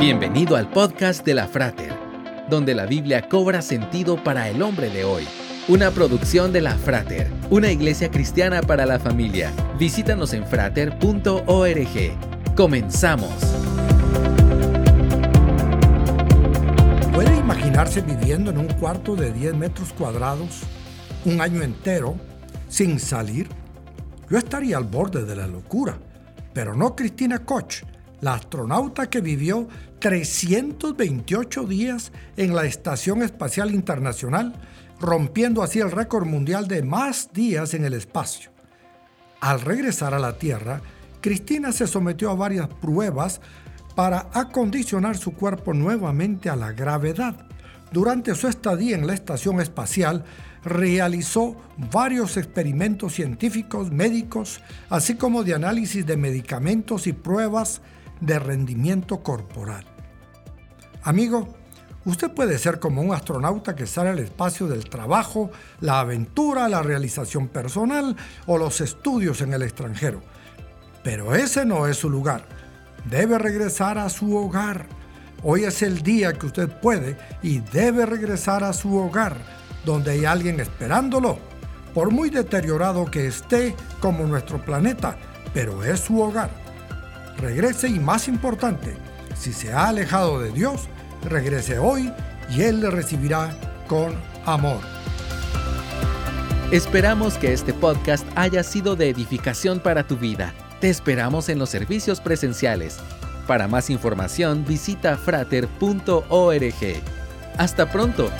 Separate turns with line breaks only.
Bienvenido al podcast de la Frater, donde la Biblia cobra sentido para el hombre de hoy. Una producción de la Frater, una iglesia cristiana para la familia. Visítanos en frater.org. Comenzamos.
¿Puede imaginarse viviendo en un cuarto de 10 metros cuadrados un año entero sin salir? Yo estaría al borde de la locura, pero no Cristina Koch, la astronauta que vivió 328 días en la Estación Espacial Internacional, rompiendo así el récord mundial de más días en el espacio. Al regresar a la Tierra, Cristina se sometió a varias pruebas para acondicionar su cuerpo nuevamente a la gravedad. Durante su estadía en la estación espacial, realizó varios experimentos científicos, médicos, así como de análisis de medicamentos y pruebas de rendimiento corporal. Amigo, usted puede ser como un astronauta que sale al espacio del trabajo, la aventura, la realización personal o los estudios en el extranjero. Pero ese no es su lugar. Debe regresar a su hogar. Hoy es el día que usted puede y debe regresar a su hogar, donde hay alguien esperándolo. Por muy deteriorado que esté como nuestro planeta, pero es su hogar regrese y más importante, si se ha alejado de Dios, regrese hoy y Él le recibirá con amor.
Esperamos que este podcast haya sido de edificación para tu vida. Te esperamos en los servicios presenciales. Para más información visita frater.org. Hasta pronto.